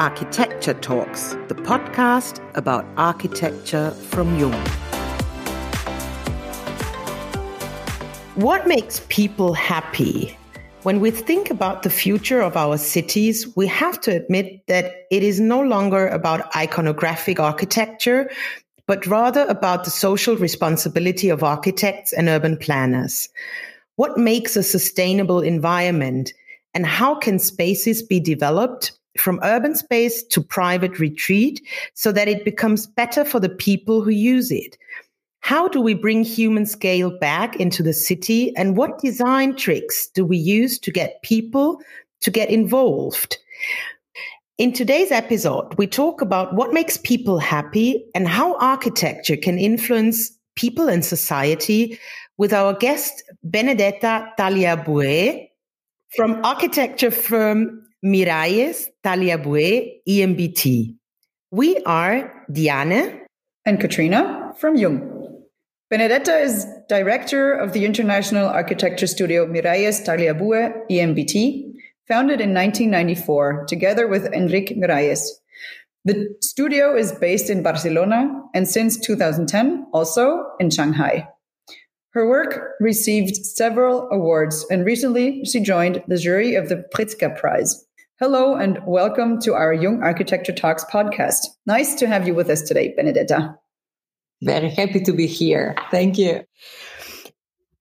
Architecture Talks, the podcast about architecture from Jung. What makes people happy? When we think about the future of our cities, we have to admit that it is no longer about iconographic architecture, but rather about the social responsibility of architects and urban planners. What makes a sustainable environment and how can spaces be developed from urban space to private retreat so that it becomes better for the people who use it? How do we bring human scale back into the city? And what design tricks do we use to get people to get involved? In today's episode, we talk about what makes people happy and how architecture can influence people and society with our guest, Benedetta Tagliabue from architecture firm Miralles Tagliabue EMBT. We are Diane and Katrina from Jung. Benedetta is director of the international architecture studio Miralles Tagliabue EMBT, founded in 1994 together with Enric Miralles. The studio is based in Barcelona and since 2010 also in Shanghai. Her work received several awards and recently she joined the jury of the Pritzker Prize. Hello and welcome to our Jung Architecture Talks podcast. Nice to have you with us today, Benedetta. Very happy to be here. Thank you.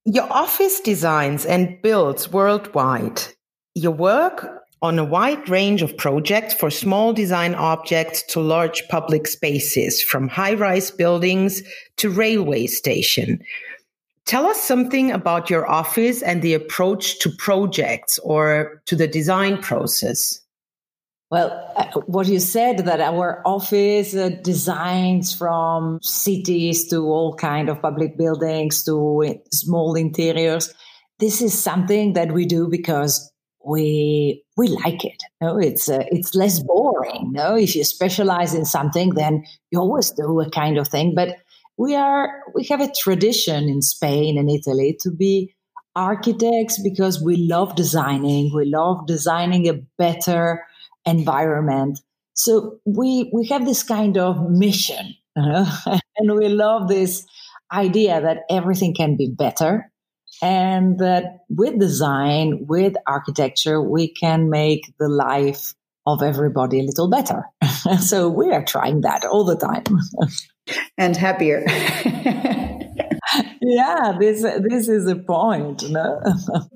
Your office designs and builds worldwide. Your work on a wide range of projects for small design objects to large public spaces, from high rise buildings to railway station. Tell us something about your office and the approach to projects or to the design process. Well, uh, what you said that our office uh, designs from cities to all kind of public buildings to small interiors. This is something that we do because we we like it. No, it's uh, it's less boring. No, if you specialize in something, then you always do a kind of thing. But we are we have a tradition in Spain and Italy to be architects because we love designing. We love designing a better environment. So we we have this kind of mission, and we love this idea that everything can be better, and that with design, with architecture, we can make the life of everybody a little better. so we are trying that all the time, and happier. yeah, this this is a point. No?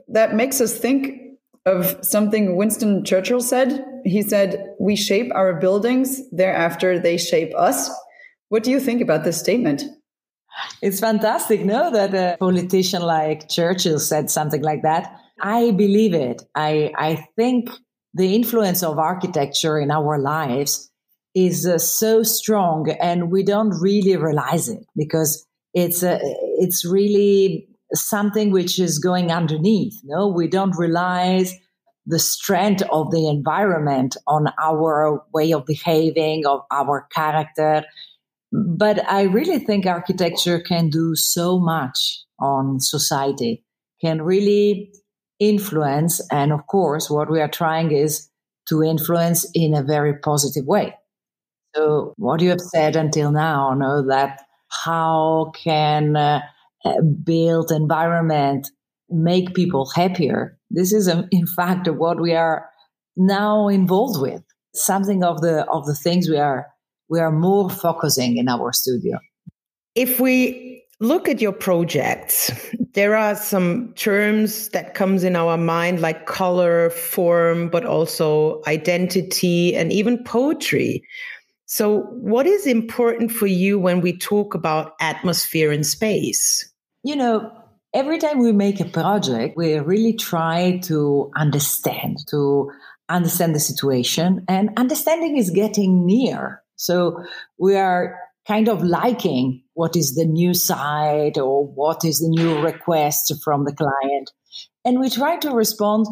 that makes us think of something Winston Churchill said. He said, We shape our buildings, thereafter they shape us. What do you think about this statement? It's fantastic, no, that a politician like Churchill said something like that. I believe it. I, I think the influence of architecture in our lives is uh, so strong and we don't really realize it because it's uh, it's really something which is going underneath. No, we don't realize the strength of the environment on our way of behaving, of our character. But I really think architecture can do so much on society, can really influence. And of course, what we are trying is to influence in a very positive way. So, what you have said until now, know that how can uh, build environment make people happier. This is, um, in fact, what we are now involved with. Something of the of the things we are we are more focusing in our studio. If we look at your projects, there are some terms that comes in our mind like color, form, but also identity and even poetry. So, what is important for you when we talk about atmosphere and space? You know, every time we make a project, we really try to understand, to understand the situation, and understanding is getting near. So, we are kind of liking what is the new side or what is the new request from the client. And we try to respond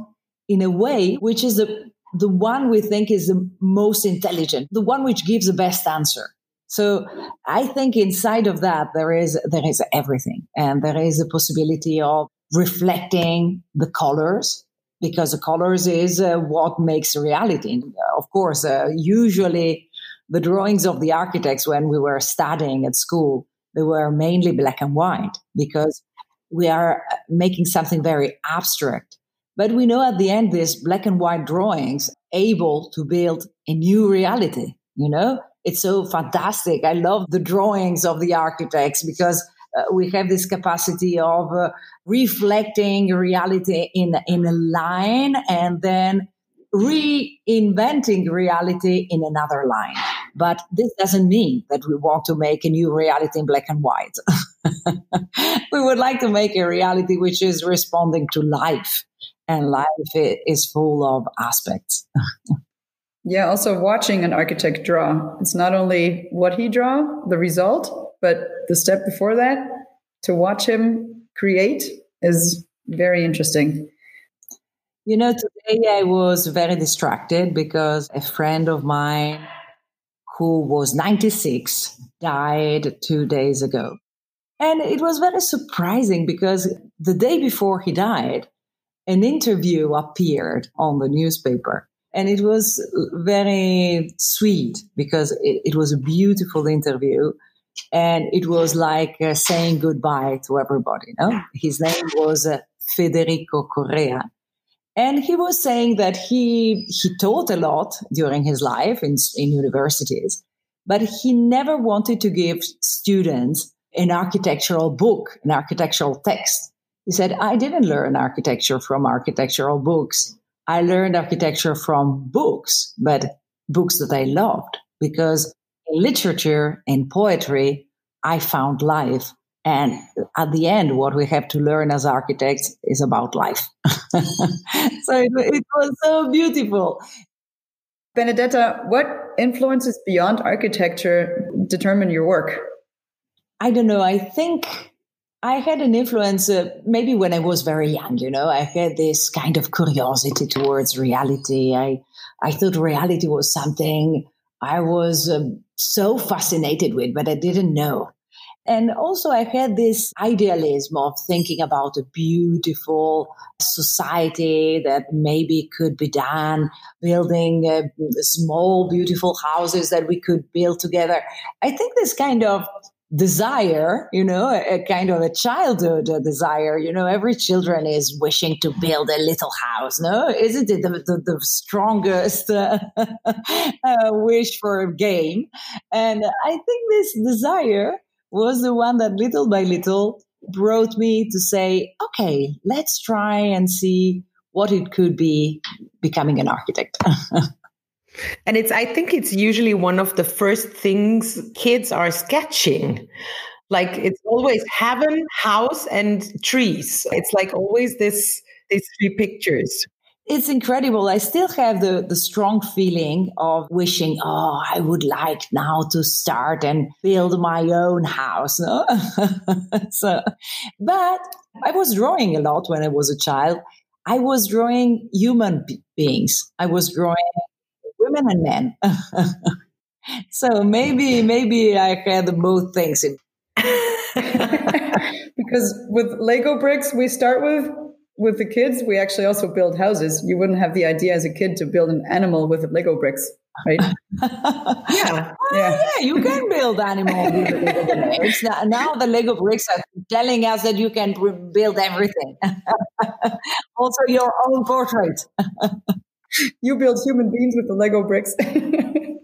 in a way which is the the one we think is the most intelligent, the one which gives the best answer. So I think inside of that there is there is everything, and there is a possibility of reflecting the colors, because the colors is uh, what makes reality. Of course, uh, usually the drawings of the architects when we were studying at school, they were mainly black and white because we are uh, making something very abstract. But we know at the end, these black and white drawings able to build a new reality, you know? It's so fantastic. I love the drawings of the architects because uh, we have this capacity of uh, reflecting reality in in a line and then reinventing reality in another line. But this doesn't mean that we want to make a new reality in black and white. we would like to make a reality which is responding to life, and life is full of aspects. yeah, also watching an architect draw, it's not only what he draw, the result, but the step before that to watch him create is very interesting. You know, today I was very distracted because a friend of mine who was 96 died two days ago. And it was very surprising because the day before he died, an interview appeared on the newspaper. And it was very sweet because it, it was a beautiful interview and it was like uh, saying goodbye to everybody. No, his name was uh, Federico Correa, and he was saying that he he taught a lot during his life in in universities, but he never wanted to give students an architectural book, an architectural text. He said, "I didn't learn architecture from architectural books. I learned architecture from books, but books that I loved because." literature and poetry, I found life. And at the end, what we have to learn as architects is about life. so it, it was so beautiful. Benedetta, what influences beyond architecture determine your work? I don't know. I think I had an influence uh, maybe when I was very young, you know, I had this kind of curiosity towards reality. I, I thought reality was something I was um, so fascinated with, but I didn't know. And also, I had this idealism of thinking about a beautiful society that maybe could be done, building uh, small, beautiful houses that we could build together. I think this kind of desire, you know, a, a, kind of a childhood desire. You know, every children is wishing to build a little house. No, isn't it the, the, the strongest uh, uh, wish for a game? And I think this desire was the one that little by little brought me to say, okay, let's try and see what it could be becoming an architect. And it's, I think it's usually one of the first things kids are sketching. Like it's always heaven, house, and trees. It's like always this, these three pictures. It's incredible. I still have the, the strong feeling of wishing, oh, I would like now to start and build my own house. No? so, but I was drawing a lot when I was a child. I was drawing human beings. I was drawing women and men. so maybe maybe I had both things in. because with Lego bricks, we start with with the kids. We actually also build houses. You wouldn't have the idea as a kid to build an animal with Lego bricks, right? yeah. Oh, yeah, yeah. You can build animals with Lego bricks. Now, now the Lego bricks are telling us that you can build everything, also your own portrait you build human beings with the Lego bricks. yeah,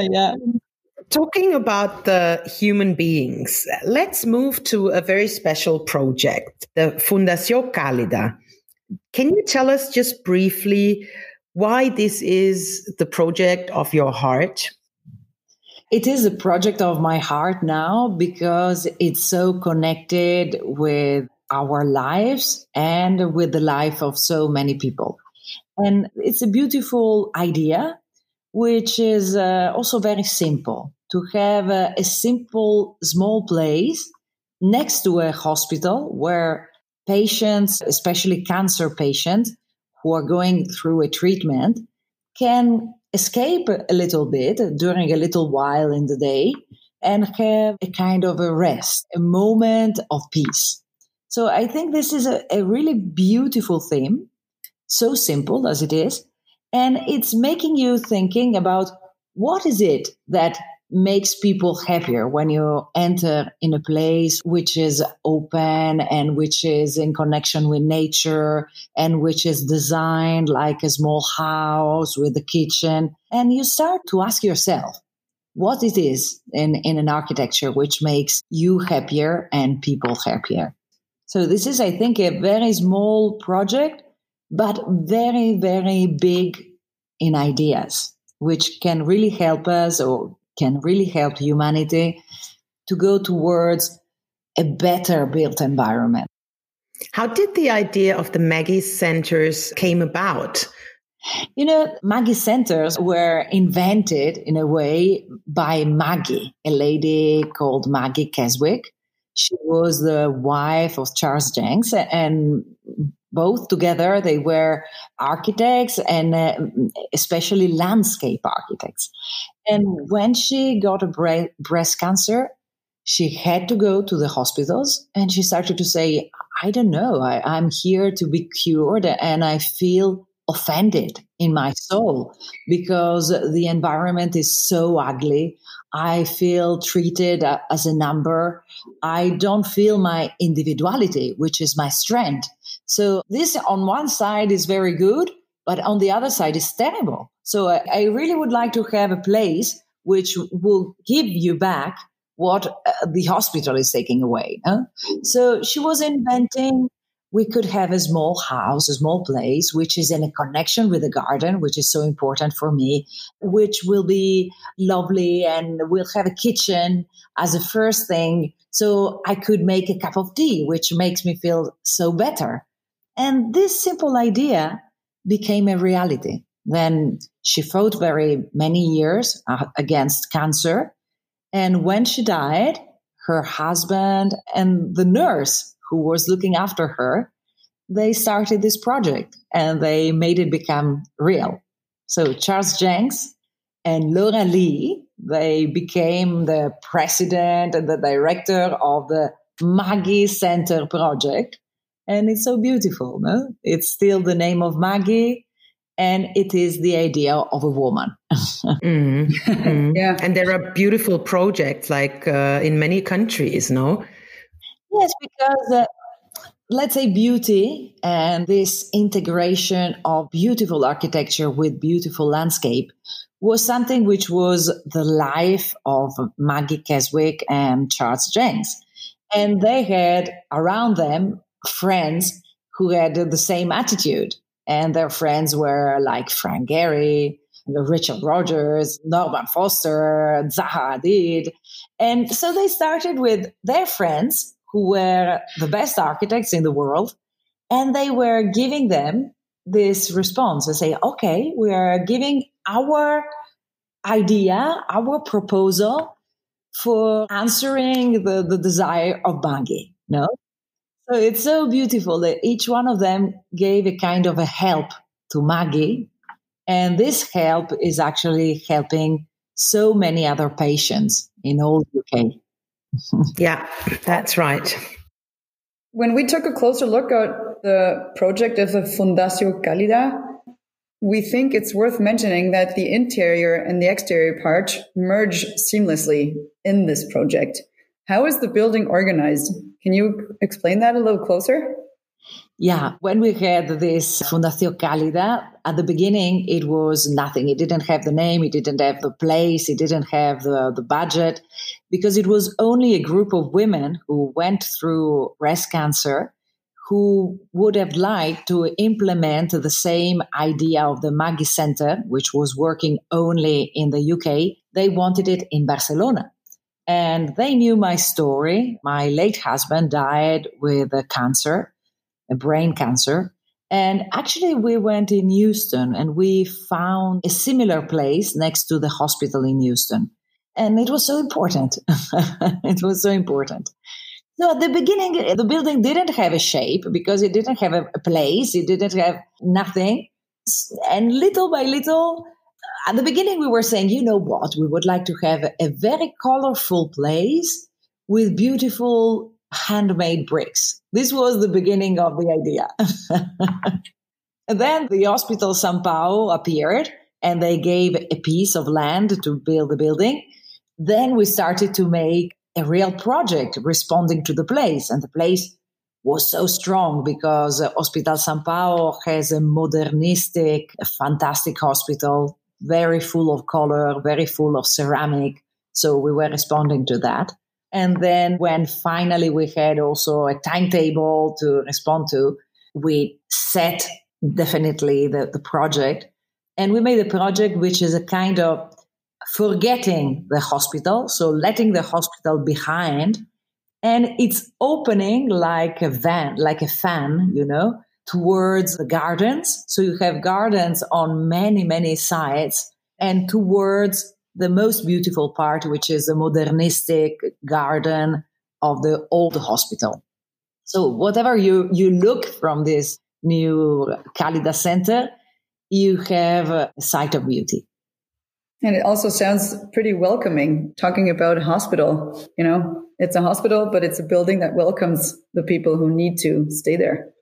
yeah. Um, talking about the human beings, let's move to a very special project, the Fundación Kalida. Can you tell us just briefly why this is the project of your heart? It is a project of my heart now because it's so connected with our lives and with the life of so many people. And it's a beautiful idea, which is uh, also very simple to have a, a simple, small place next to a hospital where patients, especially cancer patients who are going through a treatment, can escape a little bit during a little while in the day and have a kind of a rest, a moment of peace. So I think this is a, a really beautiful theme so simple as it is. And it's making you thinking about what is it that makes people happier when you enter in a place which is open and which is in connection with nature and which is designed like a small house with a kitchen. And you start to ask yourself what it is in, in an architecture which makes you happier and people happier. So this is, I think, a very small project, but very, very big in ideas, which can really help us or can really help humanity to go towards a better built environment. How did the idea of the Maggie centers came about? You know, Maggie centers were invented in a way by Maggie, a lady called Maggie Keswick. She was the wife of Charles Jencks and both together they were architects and uh, especially landscape architects and when she got a bre- breast cancer she had to go to the hospitals and she started to say i don't know I, i'm here to be cured and i feel offended in my soul because the environment is so ugly. I feel treated as a number. I don't feel my individuality, which is my strength. So this on one side is very good, but on the other side is terrible. So I, I really would like to have a place which will give you back what uh, the hospital is taking away. Huh? So she was inventing we could have a small house, a small place, which is in a connection with the garden, which is so important for me, which will be lovely and we'll have a kitchen as a first thing. So I could make a cup of tea, which makes me feel so better. And this simple idea became a reality. Then she fought very many years uh, against cancer. And when she died, her husband and the nurse who was looking after her, they started this project and they made it become real. So Charles Jencks and Laura Lee, they became the president and the director of the Maggie Center project. And it's so beautiful, no? It's still the name of Maggie and it is the idea of a woman. mm-hmm. Mm-hmm. yeah. And there are beautiful projects like uh, in many countries, no? Yes, because uh, let's say beauty and this integration of beautiful architecture with beautiful landscape was something which was the life of Maggie Keswick and Charles Jencks. And they had around them friends who had the same attitude. And their friends were like Frank Gehry, Richard Rogers, Norman Foster, Zaha Hadid. And so they started with their friends who were the best architects in the world. And they were giving them this response and say, okay, we are giving our idea, our proposal for answering the, the desire of Maggie. No? So it's so beautiful that each one of them gave a kind of a help to Maggie. And this help is actually helping so many other patients in all UK. yeah, that's right. When we took a closer look at the project of the Fundació Kalida, we think it's worth mentioning that the interior and the exterior part merge seamlessly in this project. How is the building organized? Can you explain that a little closer? Yeah, when we had this Fundación Kalida, at the beginning it was nothing. It didn't have the name, it didn't have the place, it didn't have the, the budget, because it was only a group of women who went through breast cancer who would have liked to implement the same idea of the Maggie Center, which was working only in the UK. They wanted it in Barcelona. And they knew my story. My late husband died with a cancer a brain cancer. And actually, we went in Houston and we found a similar place next to the hospital in Houston. And it was so important. it was so important. So at the beginning, the building didn't have a shape because it didn't have a, place, it didn't have nothing. And little by little, at the beginning, we were saying, you know what, we would like to have a, very colorful place with beautiful handmade bricks. This was the beginning of the idea. And then the hospital Sant Pau appeared and they gave a piece of land to build the building. Then we started to make a real project responding to the place. And the place was so strong because Hospital Sant Pau has a modernistic, fantastic hospital, very full of color, very full of ceramic. So we were responding to that. And then when finally we had also a timetable to respond to, we set definitely the, the project. And we made a project which is a kind of forgetting the hospital, so letting the hospital behind. And it's opening like a van, like a fan, you know, towards the gardens. So you have gardens on many, many sides and towards the most beautiful part, which is the modernistic garden of the old hospital. So whatever you, you look from this new Kalidas Center, you have a site of beauty. And it also sounds pretty welcoming talking about a hospital. You know, it's a hospital, but it's a building that welcomes the people who need to stay there.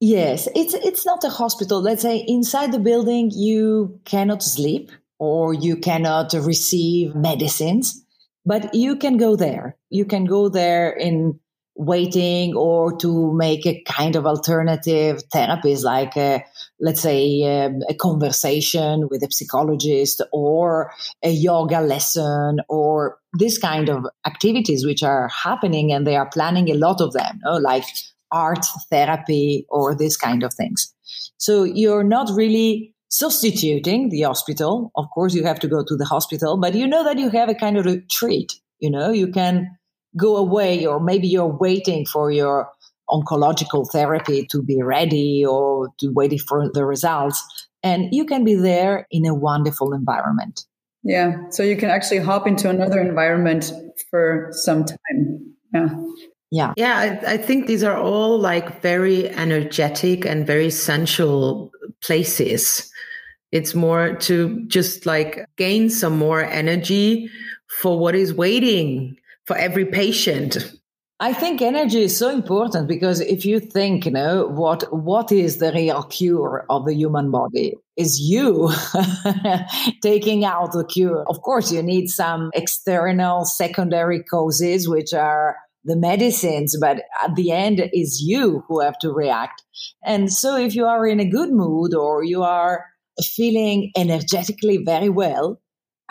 Yes, it's it's not a hospital. Let's say inside the building you cannot sleep or you cannot receive medicines, but you can go there. You can go there in waiting or to make a kind of alternative therapies like a, let's say um, a conversation with a psychologist or a yoga lesson or this kind of activities which are happening and they are planning a lot of them know, like art therapy or this kind of things. So you're not really substituting the hospital. Of course you have to go to the hospital but you know that you have a kind of retreat. you know? You can go away or maybe you're waiting for your oncological therapy to be ready or to waiting for the results and you can be there in a wonderful environment. Yeah so you can actually hop into another environment for some time. Yeah yeah yeah I, I think these are all like very energetic and very sensual places it's more to just like gain some more energy for what is waiting for every patient? I think energy is so important because if you think, you know, what what is the real cure of the human body? Is you taking out the cure. Of course, you need some external secondary causes, which are the medicines, but at the end is you who have to react. And so if you are in a good mood or you are feeling energetically very well,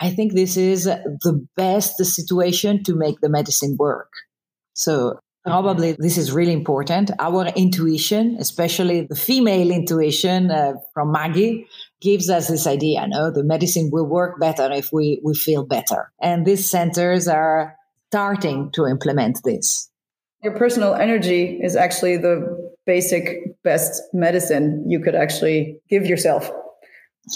I think this is the best situation to make the medicine work. So probably this is really important. Our intuition, especially the female intuition uh, from Maggie, gives us this idea. No, the medicine will work better if we, we feel better. And these centers are starting to implement this. Your personal energy is actually the basic best medicine you could actually give yourself.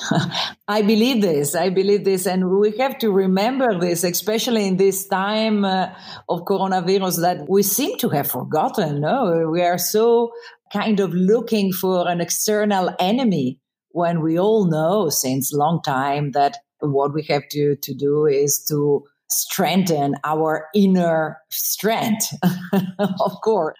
I believe this. I believe this. And we have to remember this, especially in this time uh, of coronavirus that we seem to have forgotten. No, we are so kind of looking for an external enemy when we all know since long time that what we have to, to do is to strengthen our inner strength, of course.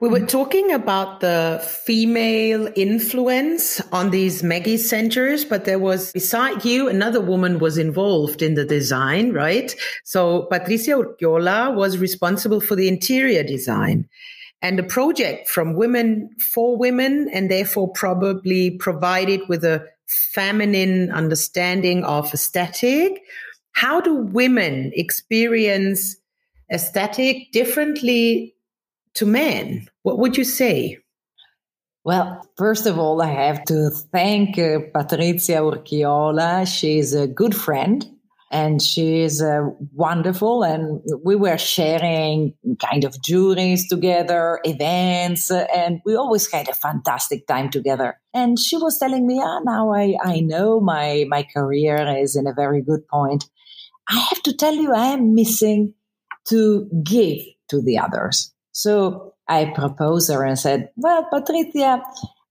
We were talking about the female influence on these Maggie centers, but there was beside you, another woman was involved in the design, right? So Patricia Urquiola was responsible for the interior design and the project from women for women and therefore probably provided with a feminine understanding of aesthetic. How do women experience aesthetic differently to men? What would you say? Well, first of all, I have to thank uh, Patricia Urquiola. She's a good friend and she's uh, wonderful. And we were sharing kind of juries together, events, and we always had a fantastic time together. And she was telling me, ah, now I, I know my, my career is in a very good point. I have to tell you, I am missing to give to the others. So I proposed her and said, Well, Patricia,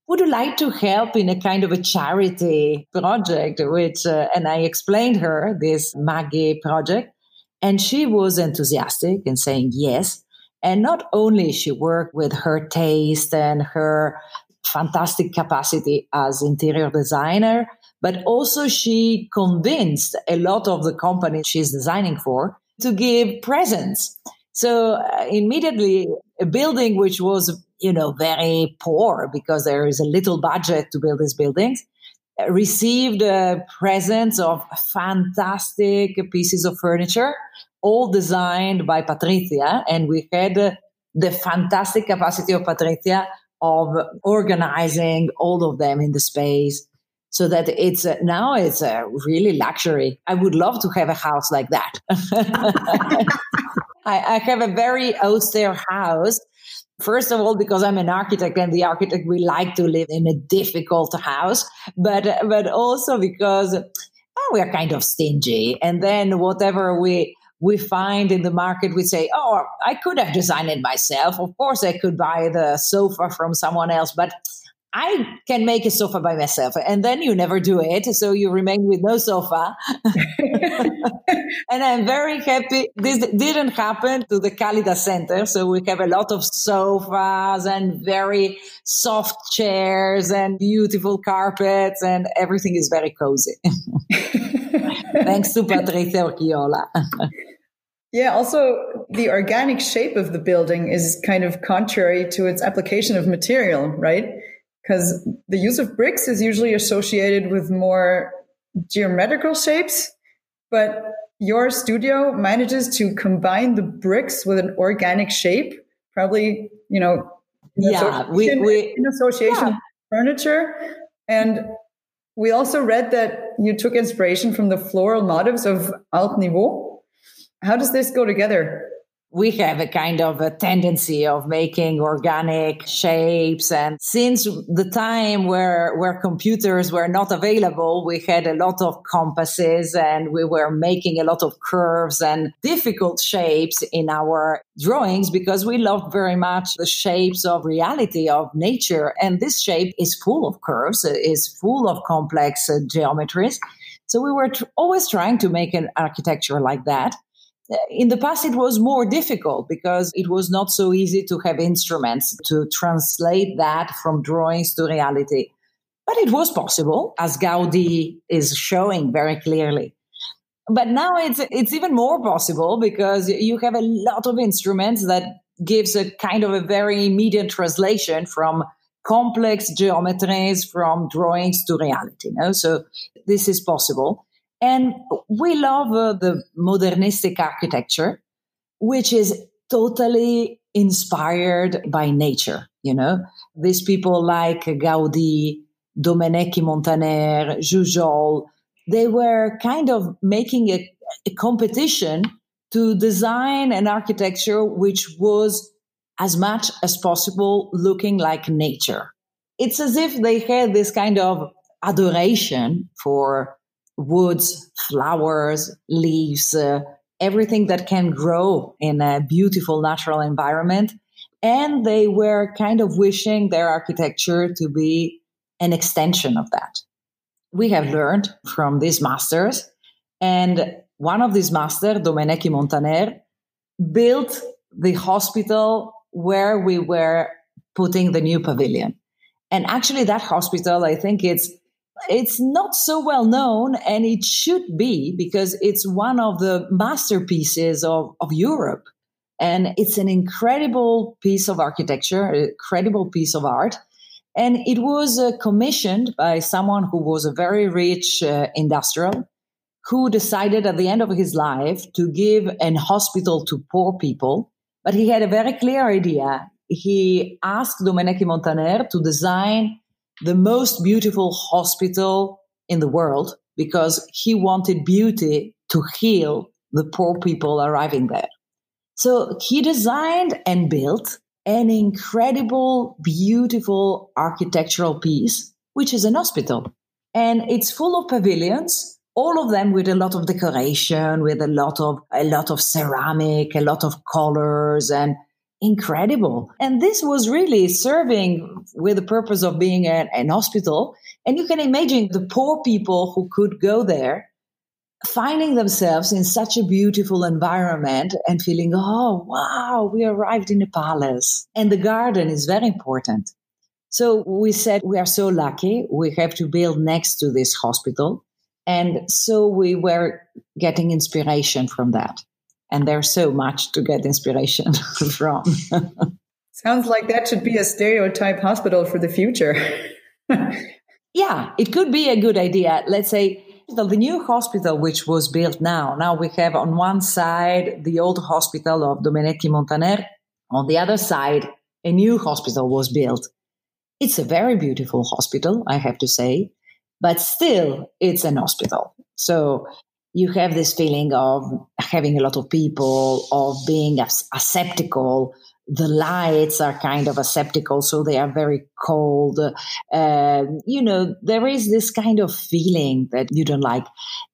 would you like to help in a kind of a charity project? Which, uh, and I explained her this Maggie project, and she was enthusiastic and saying yes. And not only she worked with her taste and her fantastic capacity as interior designer, but also she convinced a lot of the companies she's designing for to give presents. So uh, immediately a building which was, you know, very poor because there is a little budget to build these buildings uh, received a presents of fantastic pieces of furniture, all designed by Patricia. And we had uh, the fantastic capacity of Patricia of organizing all of them in the space so that it's a, now it's a really luxury. I would love to have a house like that. I, I, have a very austere house. First of all, because I'm an architect and the architect, we like to live in a difficult house, but, but also because we are kind of stingy. And then whatever we, we find in the market, we say, oh, I could have designed it myself. Of course, I could buy the sofa from someone else, but I can make a sofa by myself. And then you never do it. So you remain with no sofa. and I'm very happy. This didn't happen to the Kalida Center. So we have a lot of sofas and very soft chairs and beautiful carpets and everything is very cozy. Thanks to Patricia Urquiola. Yeah, also the organic shape of the building is kind of contrary to its application of material, right? Because the use of bricks is usually associated with more geometrical shapes, but your studio manages to combine the bricks with an organic shape, probably, you know, yeah, we, we, in association yeah. furniture. And we also read that you took inspiration from the floral motifs of Art Nouveau how does this go together? We have a kind of a tendency of making organic shapes. And since the time where where computers were not available we had a lot of compasses and we were making a lot of curves and difficult shapes in our drawings because we loved very much the shapes of reality of nature. And this shape is full of curves is full of complex uh, geometries. So we were tr- always trying to make an architecture like that in the past, it was more difficult because it was not so easy to have instruments to translate that from drawings to reality. But it was possible, as Gaudi is showing very clearly. But now it's it's even more possible because you have a lot of instruments that gives a kind of a very immediate translation from complex geometries from drawings to reality. You know? So this is possible. And we love uh, the modernistic architecture, which is totally inspired by nature. You know, these people like Gaudi, Domenech Montaner, Jujol, they were kind of making a, a competition to design an architecture which was as much as possible looking like nature. It's as if they had this kind of adoration for woods, flowers, leaves, uh, everything that can grow in a beautiful natural environment. And they were kind of wishing their architecture to be an extension of that. We have learned from these masters, and one of these masters, Domenech Montaner, built the hospital where we were putting the new pavilion. And actually, that hospital, I think it's it's not so well known and it should be because it's one of the masterpieces of, of Europe. And it's an incredible piece of architecture, a incredible piece of art. And it was uh, commissioned by someone who was a very rich uh, industrial who decided at the end of his life to give an hospital to poor people. But he had a very clear idea. He asked Domenico Montaner to design the most beautiful hospital in the world because he wanted beauty to heal the poor people arriving there. So he designed and built an incredible, beautiful architectural piece, which is an hospital. And it's full of pavilions, all of them with a lot of decoration, with a lot of, a lot of ceramic, a lot of colors and incredible. And this was really serving with the purpose of being an, an hospital. And you can imagine the poor people who could go there finding themselves in such a beautiful environment and feeling, oh, wow, we arrived in a palace. And the garden is very important. So we said, we are so lucky. We have to build next to this hospital. And so we were getting inspiration from that. And there's so much to get inspiration from. Sounds like that should be a stereotype hospital for the future. yeah, it could be a good idea. Let's say the new hospital which was built now. Now we have on one side the old hospital of Domenech i Montaner. On the other side, a new hospital was built. It's a very beautiful hospital, I have to say, but still it's an hospital. So you have this feeling of having a lot of people, of being aseptical. The lights are kind of aseptical, so they are very cold. Uh, you know, there is this kind of feeling that you don't like.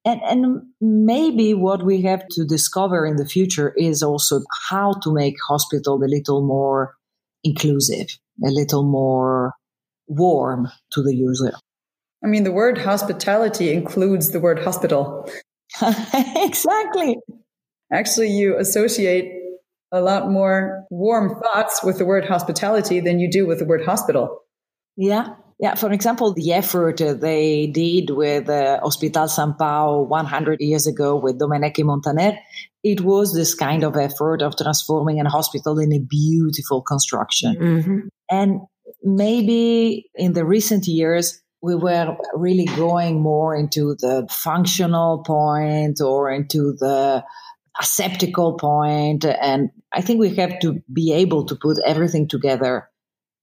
And, and maybe what we have to discover in the future is also how to make hospital a little more inclusive, a little more warm to the user. I mean, the word hospitality includes the word hospital. exactly. Actually, you associate a lot more warm thoughts with the word hospitality than you do with the word hospital. Yeah. Yeah, for example, the effort they did with uh, Hospital Sant Pau 100 years ago with Domenech i Montaner, it was this kind of effort of transforming a hospital in a beautiful construction. Mm-hmm. And maybe in the recent years, we were really going more into the functional point or into the aseptical point. And I think we have to be able to put everything together,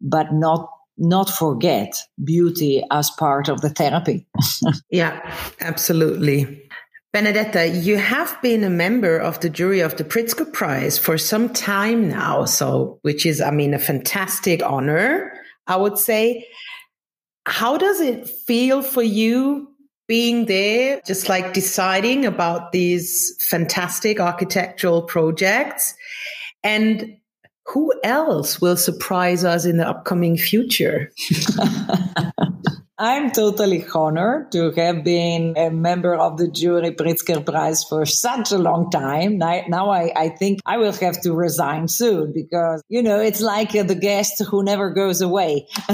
but not not forget beauty as part of the therapy. yeah, absolutely. Benedetta, you have been a member of the jury of the Pritzker Prize for some time now, so which is, I mean, a fantastic honor, I would say. How does it feel for you being there, just like deciding about these fantastic architectural projects? And who else will surprise us in the upcoming future? I'm totally honored to have been a member of the jury Pritzker Prize for such a long time. Now, I, I think I will have to resign soon because, you know, it's like the guest who never goes away.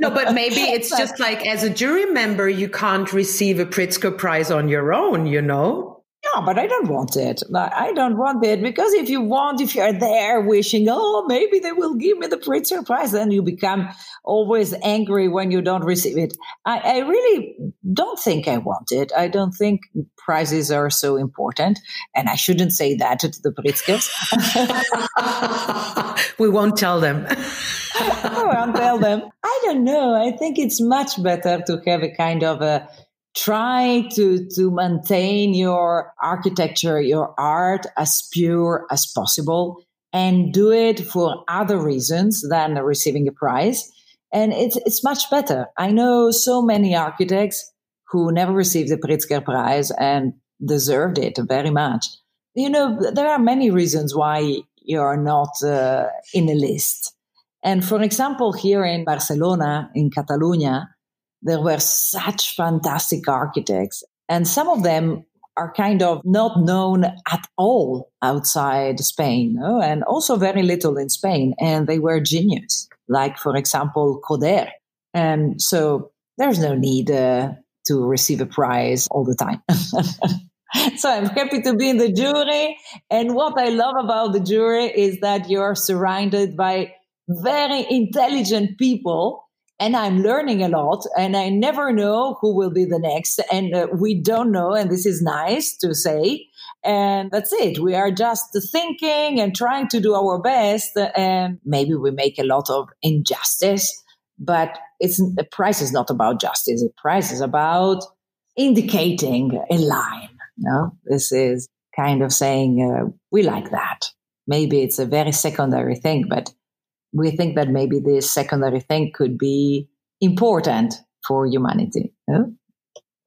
no, but maybe it's just like as a jury member, you can't receive a Pritzker Prize on your own, you know? No, but I don't want it. I don't want it because if you want, if you're there wishing, oh, maybe they will give me the Pritzker Prize, then you become always angry when you don't receive it. I, I really don't think I want it. I don't think prizes are so important. And I shouldn't say that to the Pritzkers. we won't tell them. I won't tell them. I don't know. I think it's much better to have a kind of a try to to maintain your architecture your art as pure as possible and do it for other reasons than receiving a prize. And it's it's much better. I know so many architects who never received the pritzker prize and deserved it very much. You know there are many reasons why you're not uh, in a list. And for example here in barcelona in catalonia there were such fantastic architects. And some of them are kind of not known at all outside Spain, no? and also very little in Spain. And they were genius, like, for example, Coderch. And so there's no need uh, to receive a prize all the time. so I'm happy to be in the jury. And what I love about the jury is that you're surrounded by very intelligent people and I'm learning a lot and I never know who will be the next. And uh, we don't know. And this is nice to say. And that's it. We are just thinking and trying to do our best. And maybe we make a lot of injustice, but it's the price is not about justice. The price is about indicating a line. No, this is kind of saying uh, we like that. Maybe it's a very secondary thing, but we think that maybe this secondary thing could be important for humanity. No?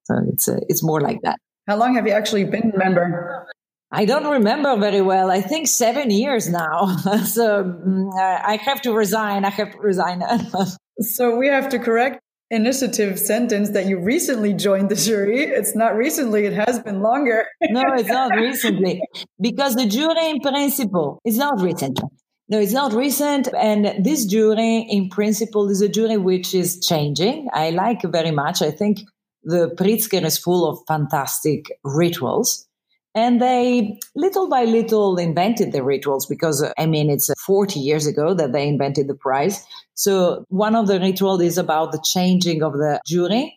So it's uh, it's more like that. How long have you actually been a member? I don't remember very well. I think seven years now. so mm, I have to resign. I have to resign. so we have to correct initiative sentence that you recently joined the jury. It's not recently, it has been longer. no, it's not recently. Because the jury in principle is not recently. No, it's not recent. And this jury, in principle, is a jury which is changing. I like very much. I think the Pritzker is full of fantastic rituals. And they little by little invented the rituals because, I mean, it's 40 years ago that they invented the prize. So one of the rituals is about the changing of the jury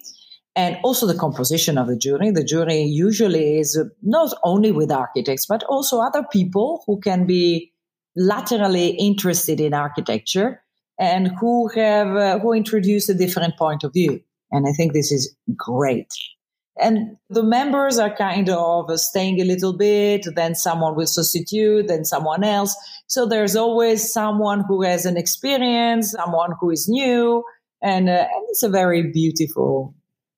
and also the composition of the jury. The jury usually is not only with architects, but also other people who can be laterally interested in architecture and who have uh, who introduce a different point of view. And I think this is great. And the members are kind of staying a little bit, then someone will substitute, then someone else. So there's always someone who has an experience, someone who is new, and, uh, and it's a very beautiful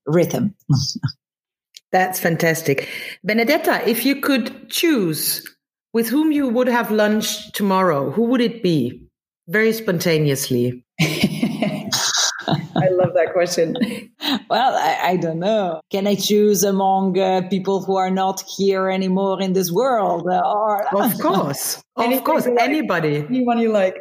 rhythm. That's fantastic. Benedetta, if you could choose with whom you would have lunch tomorrow, who would it be? Very spontaneously. I love that question. Well, I, I, don't know. Can I choose among uh, people who are not here anymore in this world? Uh, or of course, of course, anybody, anyone you like.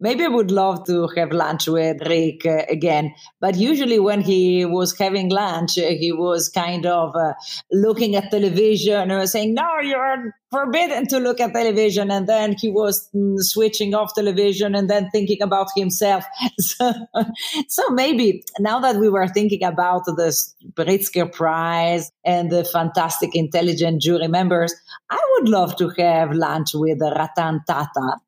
Maybe I would love to have lunch with Rick uh, again. But usually, when he was having lunch, uh, he was kind of uh, looking at television and saying, No, you're forbidden to look at television. And then he was mm, switching off television and then thinking about himself. So, so maybe now that we were thinking about the Pritzker Prize and the fantastic intelligent jury members, I would love to have lunch with Ratan Tata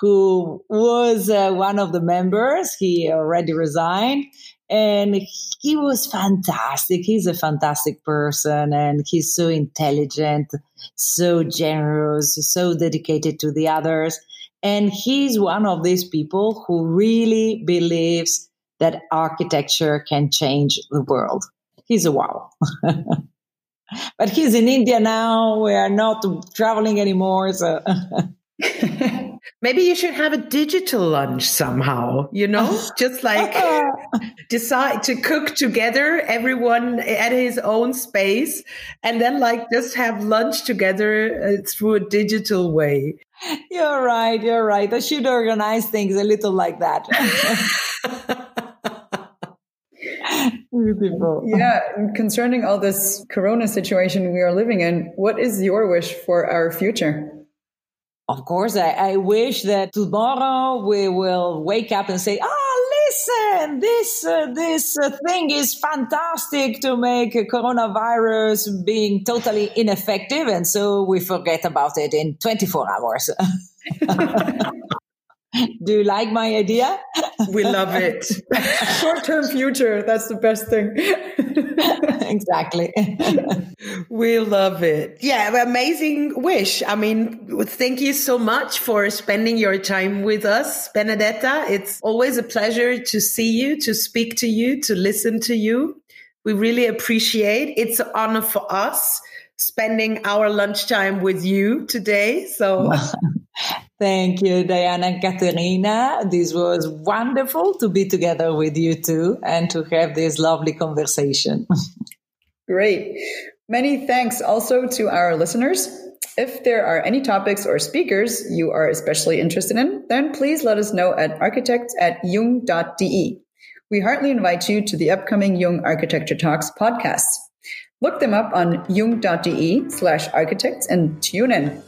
who was uh, one of the members. He already resigned and he was fantastic. He's a fantastic person and he's so intelligent, so generous, so dedicated to the others. And he's one of these people who really believes that architecture can change the world. He's a wow. but he's in India now. We are not traveling anymore. So Maybe you should have a digital lunch somehow, you know, just like decide to cook together, everyone at his own space, and then like just have lunch together uh, through a digital way. You're right. You're right. I should organize things a little like that. Beautiful. Yeah. Concerning all this corona situation we are living in, what is your wish for our future? Of course, I, I wish that tomorrow we will wake up and say, "Ah, listen, this uh, this uh, thing is fantastic to make coronavirus being totally ineffective," and so we forget about it in 24 hours. Do you like my idea? We love it. Short term future, that's the best thing. exactly. we love it. Yeah, amazing wish. I mean, thank you so much for spending your time with us, Benedetta. It's always a pleasure to see you, to speak to you, to listen to you. We really appreciate it's an honor for us spending our lunchtime with you today. So Thank you, Diana and Katerina. This was wonderful to be together with you too and to have this lovely conversation. Great. Many thanks also to our listeners. If there are any topics or speakers you are especially interested in, then please let us know at architects at jung.de. We heartily invite you to the upcoming Jung Architecture Talks podcast. Look them up on jung.de slash architects and tune in.